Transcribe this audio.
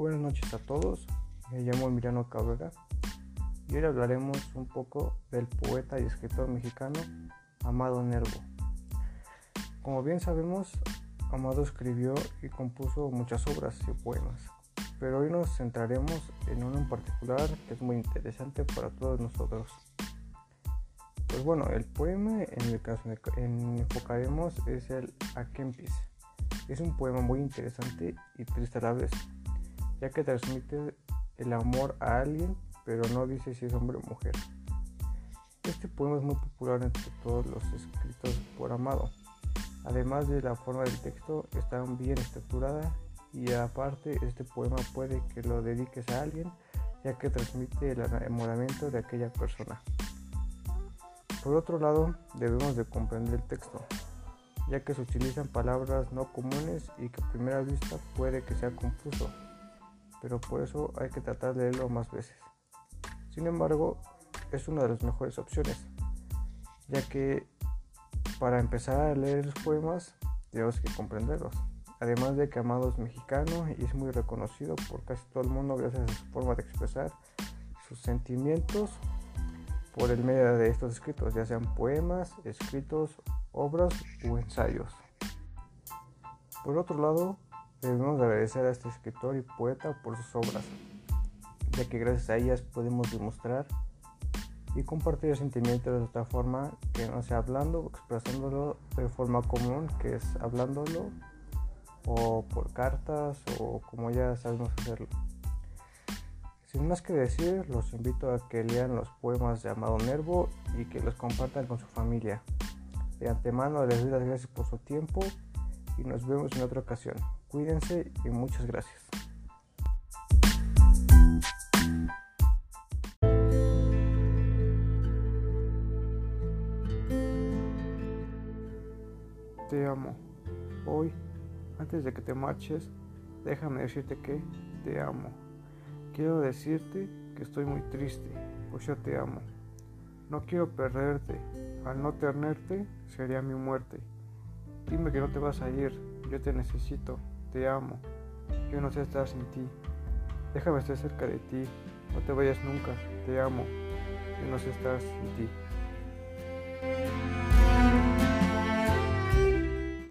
buenas noches a todos. Me llamo Emiliano Cabrera y hoy hablaremos un poco del poeta y escritor mexicano Amado Nervo. Como bien sabemos, Amado escribió y compuso muchas obras y poemas, pero hoy nos centraremos en uno en particular que es muy interesante para todos nosotros. Pues bueno, el poema en el caso en enfocaremos es el Akempis. Es un poema muy interesante y triste a la vez, ya que transmite el amor a alguien, pero no dice si es hombre o mujer. Este poema es muy popular entre todos los escritos por Amado. Además de la forma del texto, está bien estructurada y aparte este poema puede que lo dediques a alguien, ya que transmite el enamoramiento de aquella persona. Por otro lado, debemos de comprender el texto, ya que se utilizan palabras no comunes y que a primera vista puede que sea confuso, pero por eso hay que tratar de leerlo más veces. Sin embargo, es una de las mejores opciones, ya que para empezar a leer los poemas tenemos que comprenderlos. Además de que Amado es mexicano y es muy reconocido por casi todo el mundo gracias a su forma de expresar sus sentimientos por el medio de estos escritos, ya sean poemas, escritos, obras u ensayos. Por otro lado, debemos agradecer a este escritor y poeta por sus obras, ya que gracias a ellas podemos demostrar y compartir el sentimiento de otra forma que no sea hablando expresándolo de forma común, que es hablándolo o por cartas o como ya sabemos hacerlo. Sin más que decir, los invito a que lean los poemas de Amado Nervo y que los compartan con su familia. De antemano les doy las gracias por su tiempo y nos vemos en otra ocasión. Cuídense y muchas gracias. Te amo. Hoy, antes de que te marches, déjame decirte que te amo. Quiero decirte que estoy muy triste, pues yo te amo. No quiero perderte. Al no tenerte sería mi muerte. Dime que no te vas a ir. Yo te necesito. Te amo. Yo no sé estar sin ti. Déjame estar cerca de ti. No te vayas nunca. Te amo. Yo no sé estar sin ti.